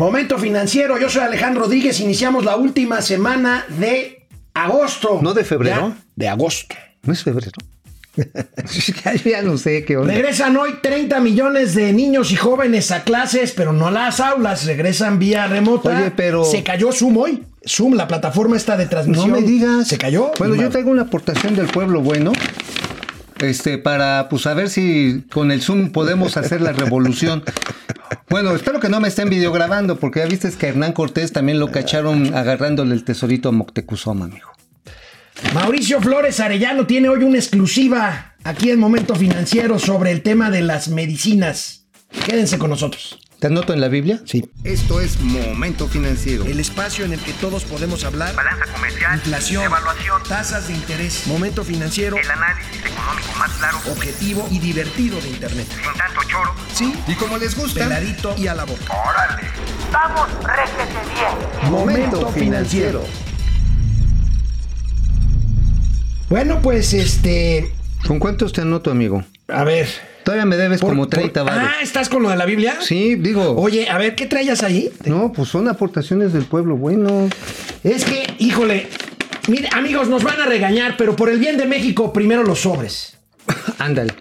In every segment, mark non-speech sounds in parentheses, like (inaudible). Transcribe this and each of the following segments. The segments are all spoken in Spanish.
Momento financiero, yo soy Alejandro Rodríguez, iniciamos la última semana de agosto. ¿No de febrero? Ya, de agosto. ¿No es febrero? (laughs) ya no sé qué onda. Regresan hoy 30 millones de niños y jóvenes a clases, pero no a las aulas, regresan vía remota. Oye, pero- Se cayó Zoom hoy. Zoom, la plataforma esta de No transmisión. me digas. Se cayó. Bueno, yo traigo una aportación del pueblo bueno. Este, para pues a ver si con el Zoom podemos hacer la revolución. Bueno, espero que no me estén videograbando, porque ya viste que Hernán Cortés también lo cacharon agarrándole el tesorito a Moctezuma, amigo. Mauricio Flores Arellano tiene hoy una exclusiva aquí en Momento Financiero sobre el tema de las medicinas. Quédense con nosotros. ¿Te anoto en la Biblia? Sí. Esto es Momento Financiero. El espacio en el que todos podemos hablar. Balanza comercial, Inflación, evaluación, tasas de interés, momento financiero, el análisis económico más claro, objetivo y divertido de Internet. sin tanto choro. Sí, Y como les gusta, peladito y a la boca. ¡Órale! ¡Vamos, réjete bien! Momento Financiero. Bueno, pues este. ¿Con cuántos te anoto, amigo? A ver. Todavía me debes por- como 30 por-. Ah, ¿estás con lo de la Biblia? Sí, digo. Oye, a ver, ¿qué traías ahí? No, pues son aportaciones del pueblo bueno. Es que, híjole. Mire, amigos, nos van a regañar, pero por el bien de México, primero los sobres. (laughs) Ándale.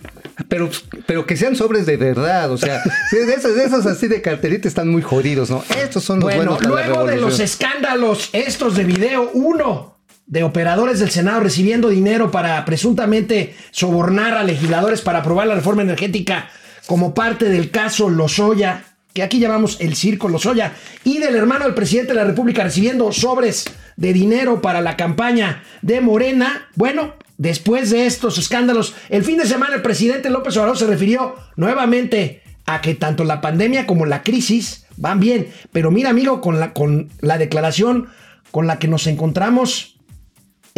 Pero, pero que sean sobres de verdad, o sea, (laughs) de esos, de esos así de cartelita están muy jodidos, ¿no? Estos son los Bueno, buenos la luego de los escándalos estos de video, uno de operadores del Senado recibiendo dinero para presuntamente sobornar a legisladores para aprobar la reforma energética como parte del caso Lozoya, que aquí llamamos el circo Lozoya, y del hermano del presidente de la República recibiendo sobres de dinero para la campaña de Morena. Bueno, después de estos escándalos, el fin de semana el presidente López Obrador se refirió nuevamente a que tanto la pandemia como la crisis van bien. Pero mira, amigo, con la, con la declaración con la que nos encontramos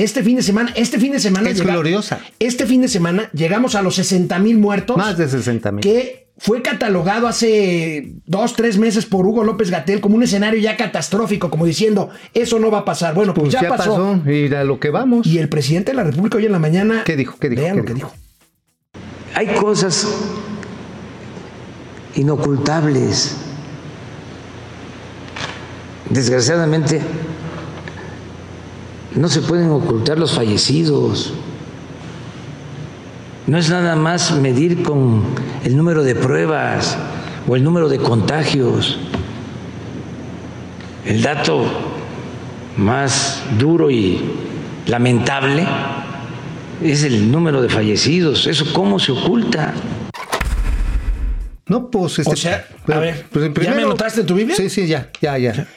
este fin de semana, este fin de semana... Es gloriosa. Este fin de semana llegamos a los 60 mil muertos. Más de 60 mil. Que fue catalogado hace dos, tres meses por Hugo López Gatel como un escenario ya catastrófico, como diciendo, eso no va a pasar. Bueno, pues, Pues ya, pasó. y a lo que vamos. Y el presidente de la República hoy en la mañana... ¿Qué dijo? ¿Qué dijo? Vean ¿Qué lo que dijo? dijo. Hay cosas inocultables. Desgraciadamente, no se pueden ocultar los fallecidos. No es nada más medir con el número de pruebas o el número de contagios. El dato más duro y lamentable es el número de fallecidos. ¿Eso cómo se oculta? No, pues este, O sea, pero- a ver, pues, en ¿ya me anotaste tu Biblia? Sí, sí, ya, ya, ya.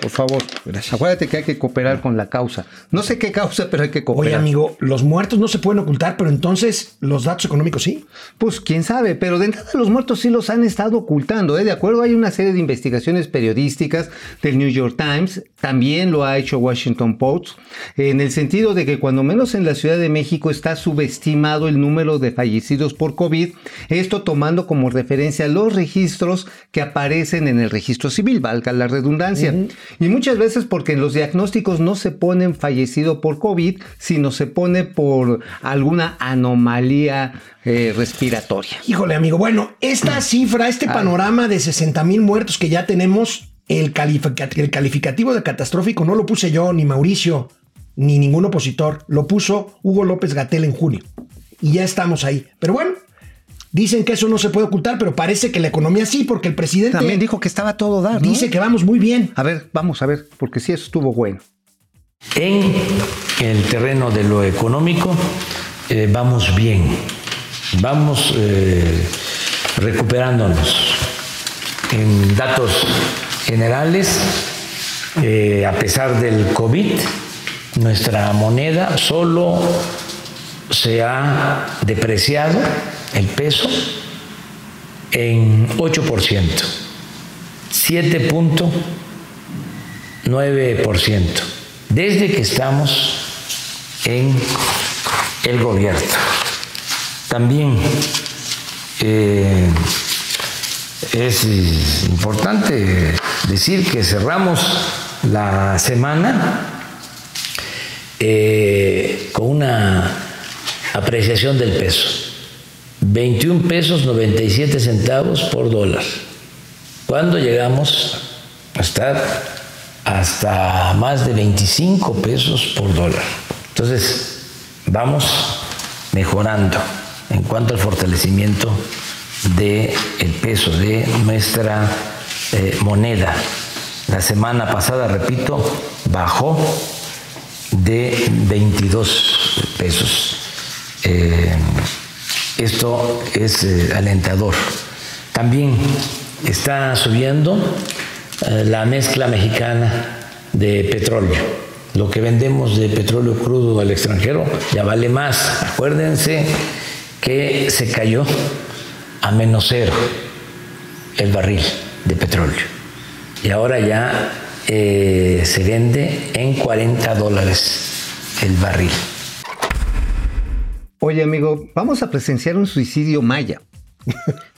Por favor. Acuérdate que hay que cooperar con la causa. No sé qué causa, pero hay que cooperar. Oye, amigo, los muertos no se pueden ocultar, pero entonces los datos económicos sí. Pues quién sabe, pero de entrada los muertos sí los han estado ocultando, ¿eh? De acuerdo, hay una serie de investigaciones periodísticas del New York Times, también lo ha hecho Washington Post, en el sentido de que cuando menos en la Ciudad de México está subestimado el número de fallecidos por COVID, esto tomando como referencia los registros que aparecen en el registro civil, valga la redundancia. Y muchas veces porque en los diagnósticos no se ponen fallecido por COVID, sino se pone por alguna anomalía eh, respiratoria. Híjole, amigo. Bueno, esta cifra, este panorama de 60 mil muertos que ya tenemos, el, el calificativo de catastrófico no lo puse yo, ni Mauricio, ni ningún opositor. Lo puso Hugo López Gatel en junio. Y ya estamos ahí. Pero bueno, dicen que eso no se puede ocultar, pero parece que la economía sí, porque el presidente También dijo que estaba todo dar, ¿no? dice que vamos muy bien. A ver, vamos a ver, porque sí, eso estuvo bueno. En el terreno de lo económico eh, vamos bien, vamos eh, recuperándonos. En datos generales, eh, a pesar del COVID, nuestra moneda solo se ha depreciado el peso en 8%, 7.9%, desde que estamos en el gobierno. También eh, es importante decir que cerramos la semana eh, con una apreciación del peso. 21 pesos 97 centavos por dólar. Cuando llegamos estar hasta más de 25 pesos por dólar. Entonces, vamos mejorando en cuanto al fortalecimiento del el peso de nuestra eh, moneda. La semana pasada, repito, bajó de 22 pesos. Eh, esto es eh, alentador. También está subiendo eh, la mezcla mexicana de petróleo. Lo que vendemos de petróleo crudo al extranjero ya vale más. Acuérdense que se cayó a menos cero el barril de petróleo. Y ahora ya eh, se vende en 40 dólares el barril. Oye, amigo, vamos a presenciar un suicidio maya.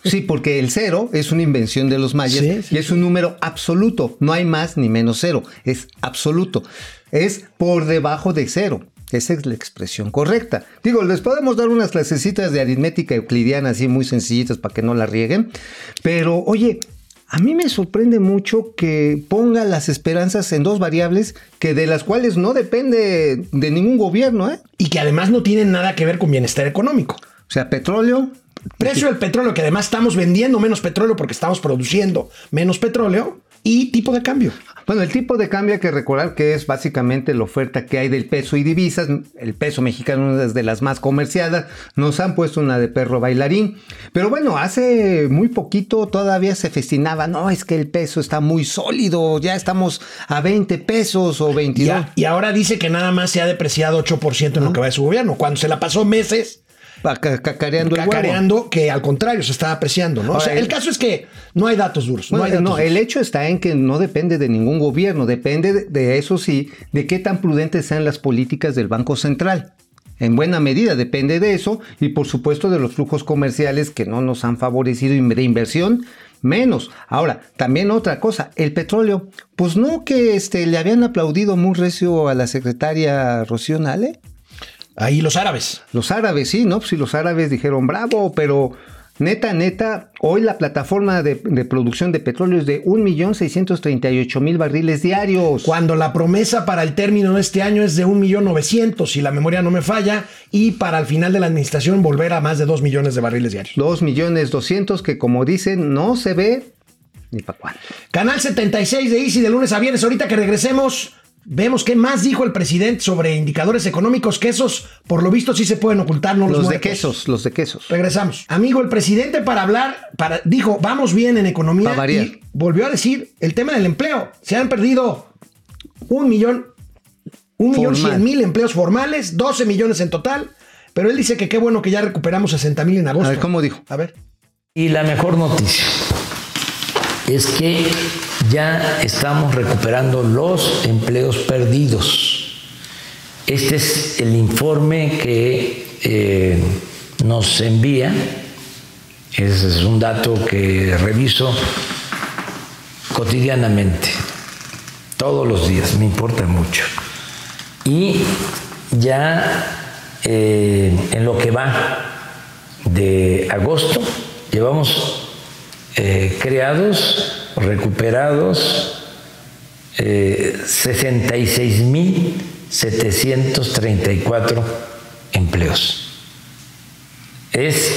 Sí, porque el cero es una invención de los mayas Sí, sí, y es un número absoluto. No hay más ni menos cero. Es absoluto. Es por debajo de cero. Esa es la expresión correcta. Digo, les podemos dar unas clasecitas de aritmética euclidiana así muy sencillitas para que no la rieguen. Pero, oye, a mí me sorprende mucho que ponga las esperanzas en dos variables que de las cuales no depende de ningún gobierno, ¿eh? Y que además no tienen nada que ver con bienestar económico. O sea, petróleo, Precio del petróleo, que además estamos vendiendo menos petróleo porque estamos produciendo menos petróleo. Y tipo de cambio. Bueno, el tipo de cambio hay que recordar que es básicamente la oferta que hay del peso y divisas. El peso mexicano es de las más comerciadas. Nos han puesto una de perro bailarín. Pero bueno, hace muy poquito todavía se festinaba. No, es que el peso está muy sólido. Ya estamos a 20 pesos o 22. Ya, y ahora dice que nada más se ha depreciado 8% en lo que va de su gobierno, cuando se la pasó meses Cacareando el huevo. cacareando que al contrario se está apreciando, ¿no? O sea, el caso es que no hay datos duros. No hay datos no, duros. el hecho está en que no depende de ningún gobierno, depende de, de eso sí, de qué tan prudentes sean las políticas del Banco Central. En buena medida depende de eso y por supuesto de los flujos comerciales que no nos han favorecido de inversión menos. Ahora, también otra cosa, el petróleo, pues no que este, le habían aplaudido muy recio a la secretaria Rocío Nale. Ahí los árabes. Los árabes, sí, ¿no? Pues si los árabes dijeron bravo, pero neta, neta, hoy la plataforma de, de producción de petróleo es de 1.638.000 barriles diarios. Cuando la promesa para el término de este año es de 1.900.000, si la memoria no me falla, y para el final de la administración volver a más de 2 millones de barriles diarios. 2 millones 200 que como dicen no se ve ni para cuándo. Canal 76 de Easy de lunes a viernes. Ahorita que regresemos, vemos qué más dijo el presidente sobre indicadores económicos, que esos, por lo visto, sí se pueden ocultar, no los, Los de quesos, los de quesos. Regresamos. Amigo, el presidente para hablar, para, dijo, vamos bien en economía variar. y volvió a decir el tema del empleo. Se han perdido un millón, un millón Formal. cien mil empleos formales, 12 millones en total. Pero él dice que qué bueno que ya recuperamos 60 mil en agosto. A ver, ¿cómo dijo? A ver. Y la mejor noticia es que ya estamos recuperando los empleos perdidos. Este es el informe que eh, nos envía. Ese es un dato que reviso cotidianamente, todos los días, me importa mucho. Y ya eh, en lo que va de agosto llevamos eh, creados, recuperados eh, 66.734 empleos. Es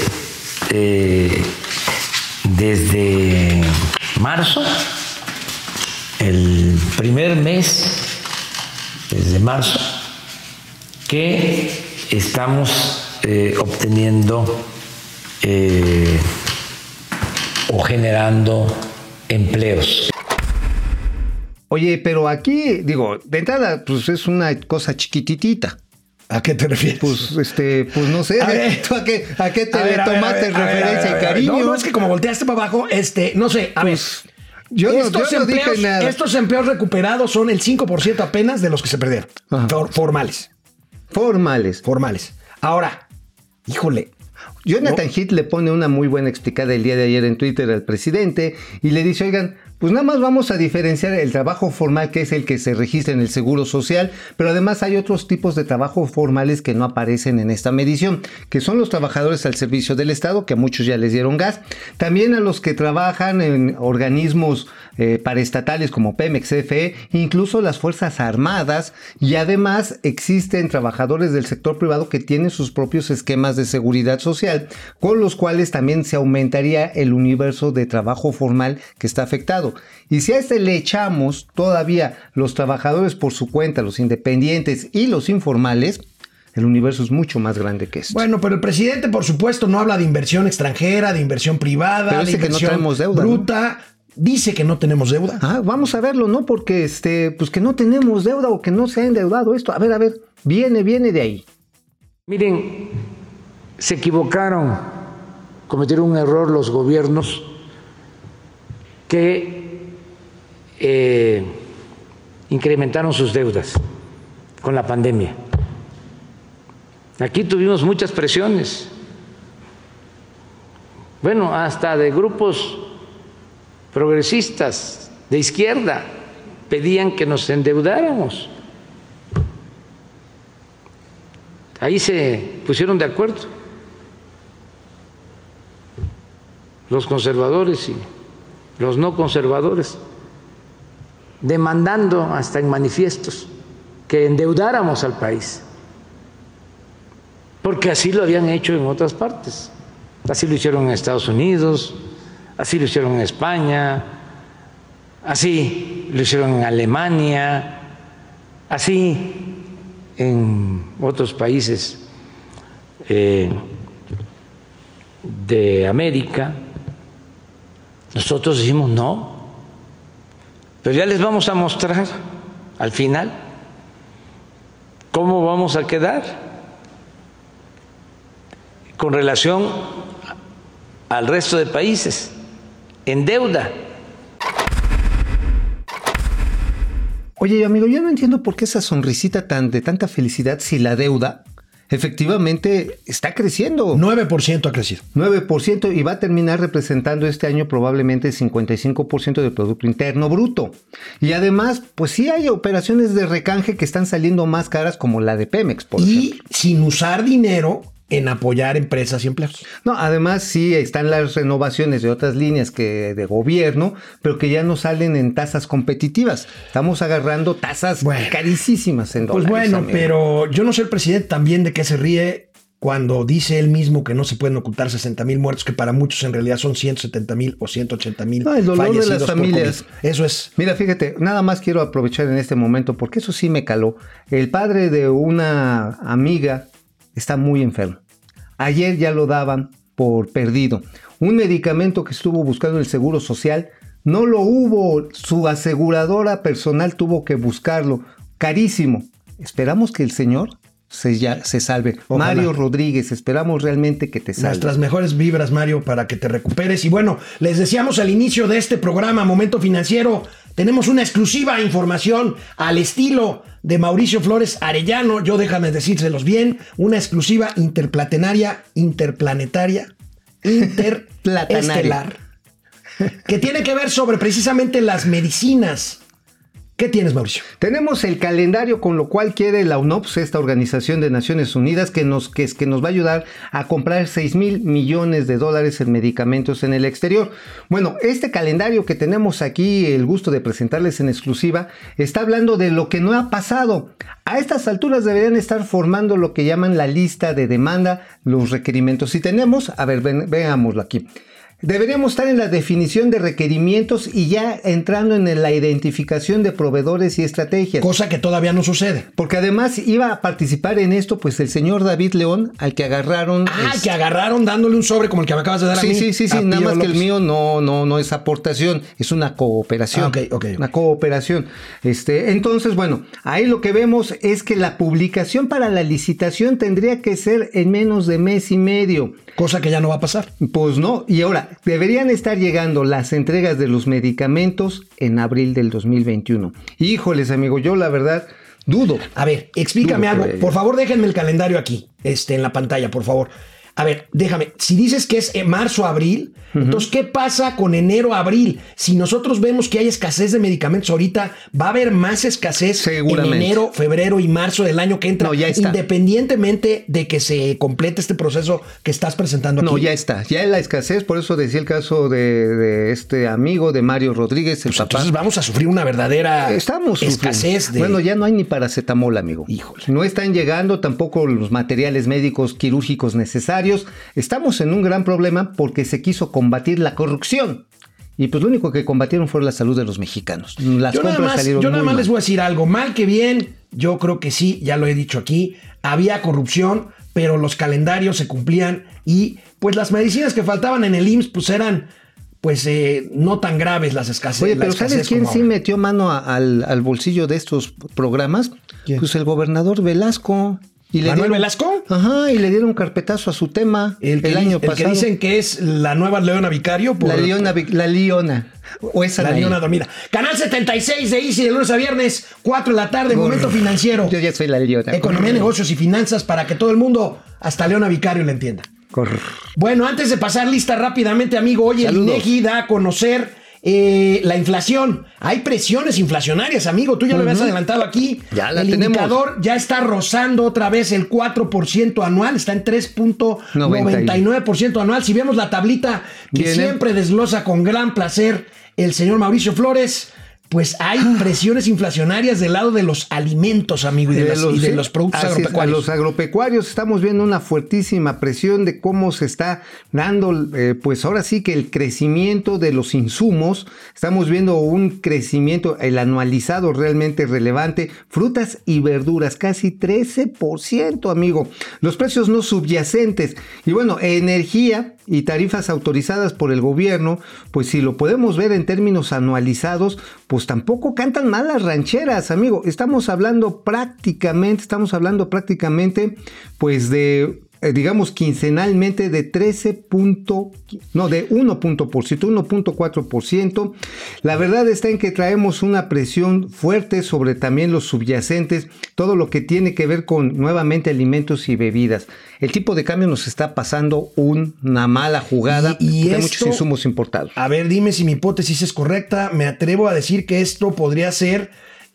eh, desde marzo, el primer mes, desde marzo, que estamos eh, obteniendo o generando empleos. Oye, pero aquí, digo, de entrada, pues es una cosa chiquititita. ¿A qué te refieres? Pues, este, pues no sé, A ver. ¿tú a qué, a qué te A ver, a ver, tomaste a ver, a ver, referencia a ver, y cariño? No, no, es que como volteaste para abajo, este, no sé, a Pues, ver. yo no- estos, yo no dije empleos, nada. estos empleos recuperados son el 5% apenas de los que se perdieron. For- formales. Formales. Formales. Ahora, híjole. Jonathan Heath le pone una muy buena explicada el día de ayer en Twitter al presidente y le dice, oigan, Pues nada más vamos a diferenciar el trabajo formal, que es el que se registra en el Seguro Social, pero además hay otros tipos de trabajo formales que no aparecen en esta medición, que son los trabajadores al servicio del Estado, que a muchos ya les dieron gas, también a los que trabajan en organismos eh, paraestatales como Pemex, CFE, incluso las Fuerzas Armadas, y además existen trabajadores del sector privado que tienen sus propios esquemas de seguridad social, con los cuales también se aumentaría el universo de trabajo formal que está afectado. Y si a este le echamos todavía los trabajadores por su cuenta, los independientes y los informales, el universo es mucho más grande que esto. Bueno, pero el presidente, por supuesto, no habla de inversión extranjera, de inversión privada, Pero de dice que no inversión bruta. Dice que no tenemos deuda. Ah, vamos a verlo, ¿no? Porque este, pues que no tenemos deuda o que no se ha endeudado esto. A ver, a ver, viene, viene de ahí. Miren, se equivocaron, cometieron un error los gobiernos que eh, incrementaron sus deudas con la pandemia. Aquí tuvimos muchas presiones, bueno, hasta de grupos progresistas de izquierda pedían que nos endeudáramos. Ahí se pusieron de acuerdo los conservadores y los no conservadores, demandando hasta en manifiestos que endeudáramos al país, porque así lo habían hecho en otras partes. Así lo hicieron en Estados Unidos, así lo hicieron en España, así lo hicieron en Alemania, así en otros países eh, de América. Nosotros decimos no, pero ya les vamos a mostrar al final cómo vamos a quedar con relación al resto de países en deuda. Oye, amigo, yo no entiendo por qué esa sonrisita tan de tanta felicidad si la deuda efectivamente está creciendo. 9% ha crecido. 9% y va a terminar representando este año probablemente el 55% del Producto Interno Bruto. Y además, pues sí hay operaciones de recanje que están saliendo más caras como la de Pemex, por y ejemplo. sin usar dinero en apoyar empresas y empleos. No, además sí están las renovaciones de otras líneas que de gobierno, pero que ya no salen en tasas competitivas. Estamos agarrando tasas Bueno. carísimas en Pues dólares. bueno, amigo. pero yo no sé el presidente también de qué se ríe cuando dice él mismo que no se pueden ocultar 60 mil muertos, que para muchos en realidad son 170 mil o 180 mil No, el dolor de las familias. Eso es. Mira, fíjate, nada más quiero aprovechar en este momento porque eso sí me caló. El padre de una amiga está muy enfermo. Ayer ya lo daban por perdido. Un medicamento que estuvo buscando el Seguro Social no lo hubo. Su aseguradora personal tuvo que buscarlo. Carísimo. Esperamos que el señor se, ya, se salve. Ojalá. Mario Rodríguez, esperamos realmente que te salve. Nuestras mejores vibras, Mario, para que te recuperes. Y bueno, les decíamos al inicio de este programa, Momento Financiero, tenemos una exclusiva información al estilo de Mauricio Flores Arellano. Yo déjame decírselos bien, una exclusiva interplanetaria, (laughs) interplanetaria, interestelar, que tiene que ver sobre precisamente las medicinas. ¿Qué tienes, Mauricio? Tenemos el calendario con lo cual quiere la UNOPS, esta organización de Naciones Unidas, que nos, que, que nos va a ayudar a comprar 6 mil millones de dólares en medicamentos en el exterior. Bueno, este calendario que tenemos aquí, el gusto de presentarles en exclusiva, está hablando de lo que no ha pasado. A estas alturas deberían estar formando lo que llaman la lista de demanda, los requerimientos. Si tenemos, a ver, ven- veámoslo aquí. Deberíamos estar en la definición de requerimientos y ya entrando en la identificación de proveedores y estrategias. Cosa que todavía no sucede. Porque además iba a participar en esto, pues el señor David León, al que agarraron. Ah, es- que agarraron dándole un sobre como el que me acabas de dar a Sí, mí. sí, sí, sí, a nada Pío más que el mío no, no, no es aportación, es una cooperación. Ah, ok, ok, ok. Una cooperación. Este, entonces, bueno, ahí lo que vemos es que la publicación para la licitación tendría que ser en menos de mes y medio. Cosa que ya no va a pasar. Pues no, y ahora, deberían estar llegando las entregas de los medicamentos en abril del 2021. Híjoles, amigo, yo la verdad dudo. A ver, explícame Dudo algo. Por favor, déjenme el calendario aquí, este, en la pantalla, por favor. A ver, déjame, si dices que es en marzo, abril, entonces, ¿qué pasa con enero, abril? Si nosotros vemos que hay escasez de medicamentos ahorita, va a haber más escasez en enero, febrero y marzo del año que entra, No, ya está. independientemente de que se complete este proceso que estás presentando aquí. No, ya está. Ya en la escasez, por eso decía el caso de, de este amigo de Mario Rodríguez, el Pues papá. entonces vamos a sufrir una verdadera Estamos escasez de... Bueno, ya no hay ni paracetamol, amigo. Híjole. No están llegando tampoco los materiales médicos quirúrgicos necesarios. Estamos en un gran problema porque se quiso combatir la corrupción. Y pues lo único que combatieron fue la salud de los mexicanos. Las yo nada compras más, salieron yo nada más mal. les voy a decir algo. Mal que bien, yo creo que sí, ya lo he dicho aquí. Había corrupción, pero los calendarios se cumplían y pues las medicinas que faltaban en el IMSS pues eran pues eh, no tan graves las escasez. Oye, pero escasez ¿sabes quién sí metió mano a- al, al bolsillo de estos programas? ¿Quién? Pues el gobernador Velasco. Y ¿Manuel dieron- Velasco? Ajá, y le dieron carpetazo a su tema el, año el que pasado. dicen que es la nueva Leona Vicario. por- la Leona, la Leona. O esa La. Leona dormida. Canal 76 de Easy de lunes a viernes, 4 de la tarde, momento financiero. Yo ya soy la Leona. Economía, negocios y finanzas para que todo el mundo, hasta Leona Vicario, le entienda. Corr. Bueno, antes de pasar lista rápidamente, amigo, oye, el Saludos. INEGI da a conocer eh, la inflación. Hay presiones inflacionarias, amigo. Tú ya lo habías adelantado aquí. Ya la el tenemos. indicador ya está rozando otra vez el 4% anual. Está en 3.99% anual. Si vemos la tablita que siempre desglosa con gran placer el señor Mauricio Flores. Pues hay presiones inflacionarias del lado de los alimentos, amigo, y de, De las- los- y de sí, los productos es, agropecuarios. los agropecuarios estamos viendo una fuertísima presión de cómo se está dando, eh, pues ahora sí que el crecimiento de los insumos. Estamos viendo un crecimiento, el anualizado realmente relevante. Frutas y verduras, casi 13%, amigo. Los precios no subyacentes. Y bueno, energía y tarifas autorizadas por el gobierno, pues si lo podemos ver en términos anualizados, pues tampoco cantan mal las rancheras, amigo. Estamos hablando prácticamente, estamos hablando prácticamente, pues de eh, digamos quincenalmente de 13 punto, no, de 1 punto por ciento, 1.4%. La verdad está en que traemos una presión fuerte sobre también los subyacentes, todo lo que tiene que ver con nuevamente alimentos y bebidas. El tipo de cambio nos está pasando una mala jugada Y- y de esto- muchos insumos importados. A ver, dime si mi hipótesis es correcta. Me atrevo a decir que esto podría ser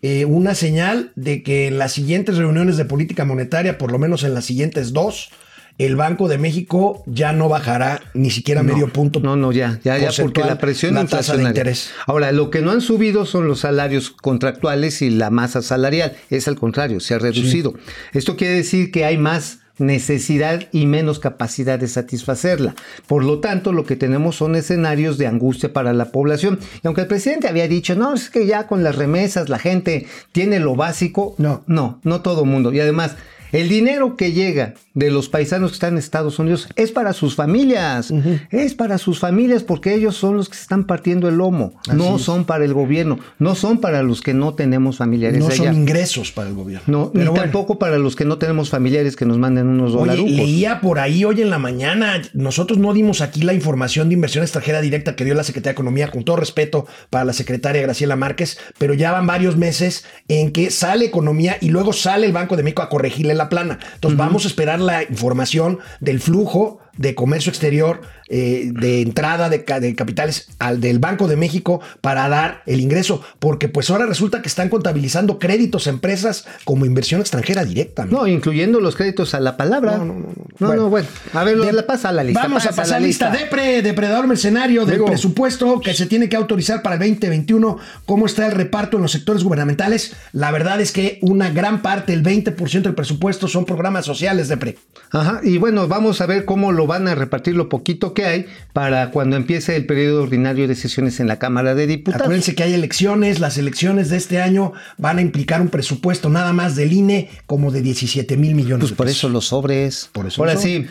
eh, una señal de que en las siguientes reuniones de política monetaria, por lo menos en las siguientes dos, el Banco de México ya no bajará ni siquiera medio punto. No, no, ya, ya, ya, porque la presión la tasa de interés. Ahora, lo que no han subido son los salarios contractuales y la masa salarial. Es al contrario, se ha reducido. Esto quiere decir que hay más necesidad y menos capacidad de satisfacerla. Por lo tanto, lo que tenemos son escenarios de angustia para la población. Y aunque el presidente había dicho, no, es que ya con las remesas la gente tiene lo básico, No. no, no todo mundo. Y además, el dinero que llega de los paisanos que están en Estados Unidos es para sus familias, es para sus familias porque ellos son los que se están partiendo el lomo, no son para el gobierno, no son para los que no tenemos familiares No allá. son ingresos para el gobierno. No, Pero ni bueno. tampoco para los que no tenemos familiares que nos manden unos dolarucos. leía por ahí hoy en la mañana, nosotros no dimos aquí la información de inversión extranjera directa que dio la Secretaría de Economía, con todo respeto para la secretaria Graciela Márquez, pero ya van varios meses en que sale Economía y luego sale el Banco de México a corregirle la plana. Entonces vamos a esperar la información del flujo de comercio exterior, eh, de entrada de, de capitales al del Banco de México para dar el ingreso, porque pues ahora resulta que están contabilizando créditos a empresas como inversión extranjera directa. ¿no? No, incluyendo los créditos a la palabra. No, no, no. No, bueno. A ver, De- la pasa a la lista. Vamos a pasa pasar lista. Depre, depredador mercenario del Digo- presupuesto que se tiene que autorizar para el 2021. ¿Cómo está el reparto en los sectores gubernamentales? La verdad es que una gran parte, el 20% del presupuesto, son programas sociales, Depre. Ajá, y bueno, vamos a ver cómo lo van a repartir lo poquito que hay para cuando empiece el periodo ordinario de sesiones en la Cámara de Diputados. Acuérdense que hay elecciones. Las elecciones de este año van a implicar un presupuesto nada más del INE como de 17 mil millones Pues de por pesos. eso los sobres. Por eso Ahora sí.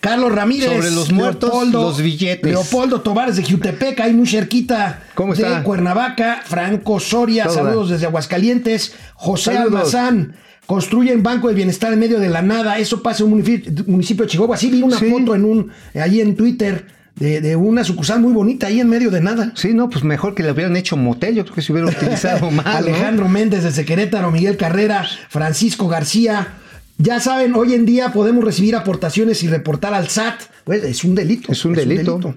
Carlos Ramírez. Sobre los muertos, los billetes. Leopoldo Tovares de Jutepec, ahí muy cerquita ¿Cómo de está? Cuernavaca. Franco Soria, saludos desde Aguascalientes. José Saludos. Almazán. Construyen Banco del Bienestar en medio de la nada. Eso pasa en un municipio de Chihuahua. Sí, vi una Sí. foto en un, allí en Twitter de, de una sucursal muy bonita ahí en medio de nada. Sí, no, pues mejor que le hubieran hecho motel. Yo creo que se hubiera (laughs) utilizado más. ¿no? Alejandro Méndez desde Querétaro, Miguel Carrera, Francisco García. Ya saben, hoy en día podemos recibir aportaciones y reportar al SAT. Pues es un delito. Es un delito.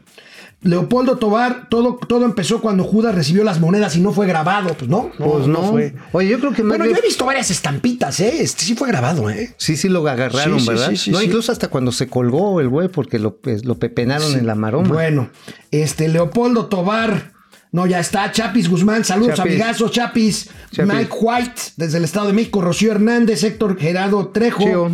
Leopoldo Tobar, todo, todo empezó cuando Judas recibió las monedas y no fue grabado. Pues no, Pues no. fue. Oye, yo creo que Bueno, yo he visto varias estampitas, ¿eh? Este sí fue grabado, ¿eh? Sí, sí lo agarraron, Sí, sí, ¿verdad? sí, sí, no, incluso hasta cuando se colgó el güey porque lo, pues, lo pepenaron en la maroma. Bueno, este Leopoldo Tobar. No, ya está. Chapis Guzmán, saludos, Chapis. amigazos. Chapis. Chapis. Mike White, desde el Estado de México. Rocío Hernández, Héctor Gerardo Trejo.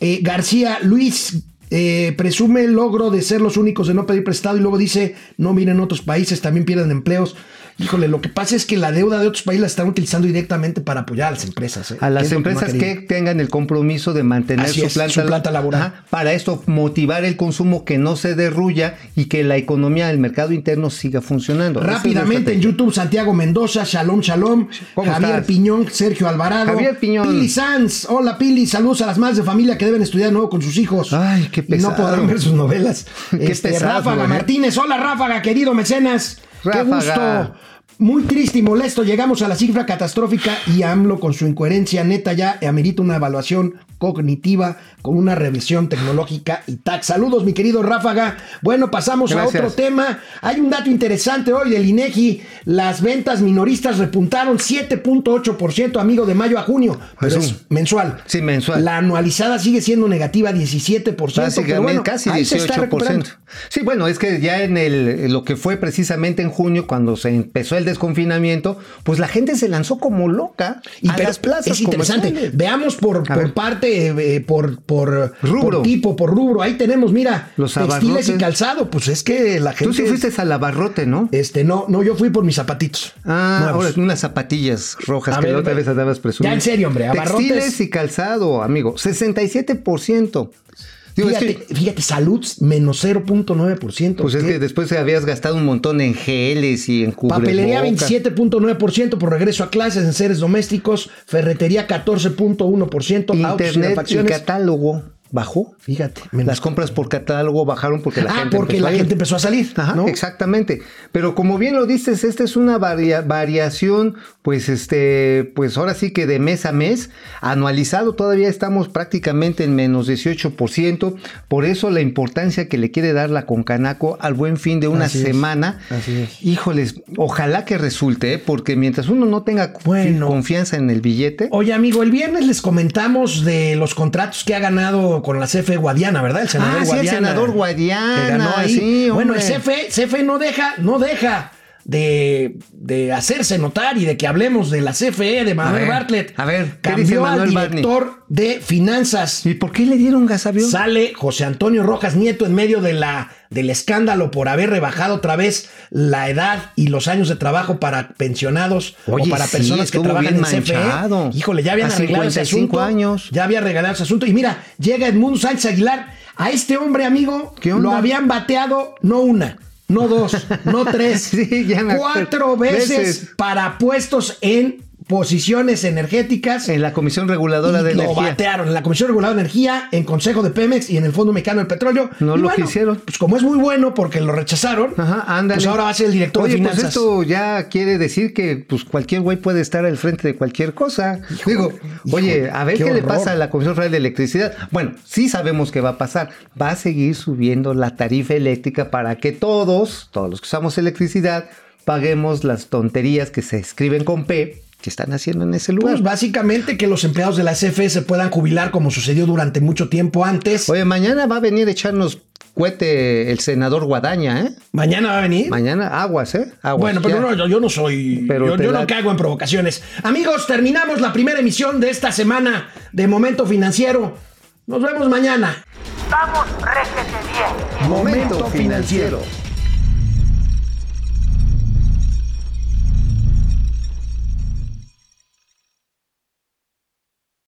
Eh, García Luis. Eh, presume el logro de ser los únicos de no pedir prestado y luego dice, no miren otros países, también pierden empleos. Híjole, lo que pasa es que la deuda de otros países la están utilizando directamente para apoyar a las empresas. ¿eh? A las que empresas que tengan el compromiso de mantener su, es, planta, su planta laboral. Ajá, para esto motivar el consumo que no se derruya y que la economía del mercado interno siga funcionando. Es Rápidamente en. YouTube, Santiago Mendoza, Shalom Shalom, ¿Cómo Javier estás? Piñón, Sergio Alvarado, Javier Piñón. Pili Sanz, hola Pili, saludos a las madres de familia que deben estudiar nuevo con sus hijos. Ay, qué Y no pesado. podrán ver sus novelas. (laughs) Qué Este, pesado, Ráfaga ¿eh? Martínez, hola Ráfaga, querido mecenas, qué gusto. Muy triste y molesto, llegamos a la cifra catastrófica y AMLO con su incoherencia neta ya amerita una evaluación cognitiva con una revisión tecnológica y tax. Saludos, mi querido Ráfaga. Bueno, pasamos a otro tema. Hay un dato interesante hoy del INEGI. Las ventas minoristas repuntaron 7.8%, amigo, de mayo a junio. Pero Es mensual. Sí, mensual. La anualizada sigue siendo negativa 17%. Básicamente pero bueno, casi ahí se está 18%. recuperando. Sí, bueno, es que ya en el lo que fue precisamente en junio cuando se empezó el desconfinamiento, pues la gente se lanzó como loca Y a pero las plazas es interesante. comerciales. Veamos por, por parte, eh, por, por, Rubro. por tipo, por rubro. Ahí tenemos, mira, Los textiles y calzado. Pues es que la gente. Tú sí fuiste al abarrote, ¿no? Este, no, no, yo fui por mis zapatitos. Ah, nuevos. ahora unas zapatillas rojas A que ver, la otra ve- vez andabas presumiendo. Ya en serio, hombre, abarrotes. Textiles y calzado, amigo. 67%. Digo, es fíjate, que, fíjate, salud menos 0.9%. pues es que después habías gastado un montón en geles y en cubrebocas. Papelería 27.9% por regreso a clases en seres domésticos, ferretería 14.1%, autos y Internet y catálogo bajó. Fíjate, menos- Las compras por catálogo bajaron porque la ah, gente porque empezó la a ir. gente empezó a salir, Ajá, ¿no? exactamente. Pero como bien lo dices, esta es una varia- variación, pues este, pues ahora sí que de mes a mes, anualizado todavía estamos prácticamente en menos 18%. Por eso la importancia que le quiere dar la Concanaco al buen fin de una Así es, semana. así es. Híjoles, ojalá que resulte, ¿eh? porque mientras uno no tenga Bueno. confianza en el billete. Oye, amigo, el viernes les comentamos de los contratos que ha ganado con la CFE Guadiana, ¿verdad? El senador Ah, sí, el Guadiana. senador Guadiana, Que ganó ahí. sí, bueno, el. CFE, CFE no deja, no deja de, de hacerse notar y de que hablemos de la CFE de Manuel ver, Bartlett. a ver, ¿qué dice Cambió al Barney? director de finanzas. ¿Y por qué le dieron gas avión? Sale José Antonio Rojas Nieto en medio de la, del escándalo por haber rebajado otra vez la edad y los años de trabajo para pensionados Oye, o para sí, personas que trabajan en CFE. manchado. Híjole, ya habían A arreglado ese 55 asunto. años. Ya había arreglado ese asunto. Y mira, llega Edmundo Sánchez Aguilar. A este hombre, amigo, lo habían bateado no una, no dos, no tres, (laughs) Sí, ya me acuerdo. cuatro veces, Veces. para puestos en posiciones energéticas. En la Comisión Reguladora Y de lo Energía. batearon en la Comisión Reguladora de Energía, en Consejo de Pemex y en el Fondo Mexicano del Petróleo. No Y lo bueno, quisieron. Pues como es muy bueno porque lo rechazaron, Ajá, ándale. pues ahora va a ser el director Oye, de pues finanzas. esto ya quiere decir que pues cualquier güey puede estar al frente de cualquier cosa. Digo, oye, a ver qué qué, le pasa a la Comisión Federal de Electricidad. Bueno, sí sabemos que va a pasar. Va a seguir subiendo la tarifa eléctrica para que todos, todos los que usamos electricidad, paguemos las tonterías que se escriben con P que están haciendo en ese lugar. Pues básicamente que los empleados de la CFE se puedan jubilar como sucedió durante mucho tiempo antes. Oye, mañana va a venir a echarnos cohete el senador Guadaña, ¿eh? Mañana va a venir. Mañana aguas, ¿eh? Aguas. Bueno, pero no, yo, yo no soy. Pero yo yo da- no caigo en provocaciones. Amigos, terminamos la primera emisión de esta semana de Momento Financiero. Nos vemos mañana. Vamos, réjete bien. Momento financiero.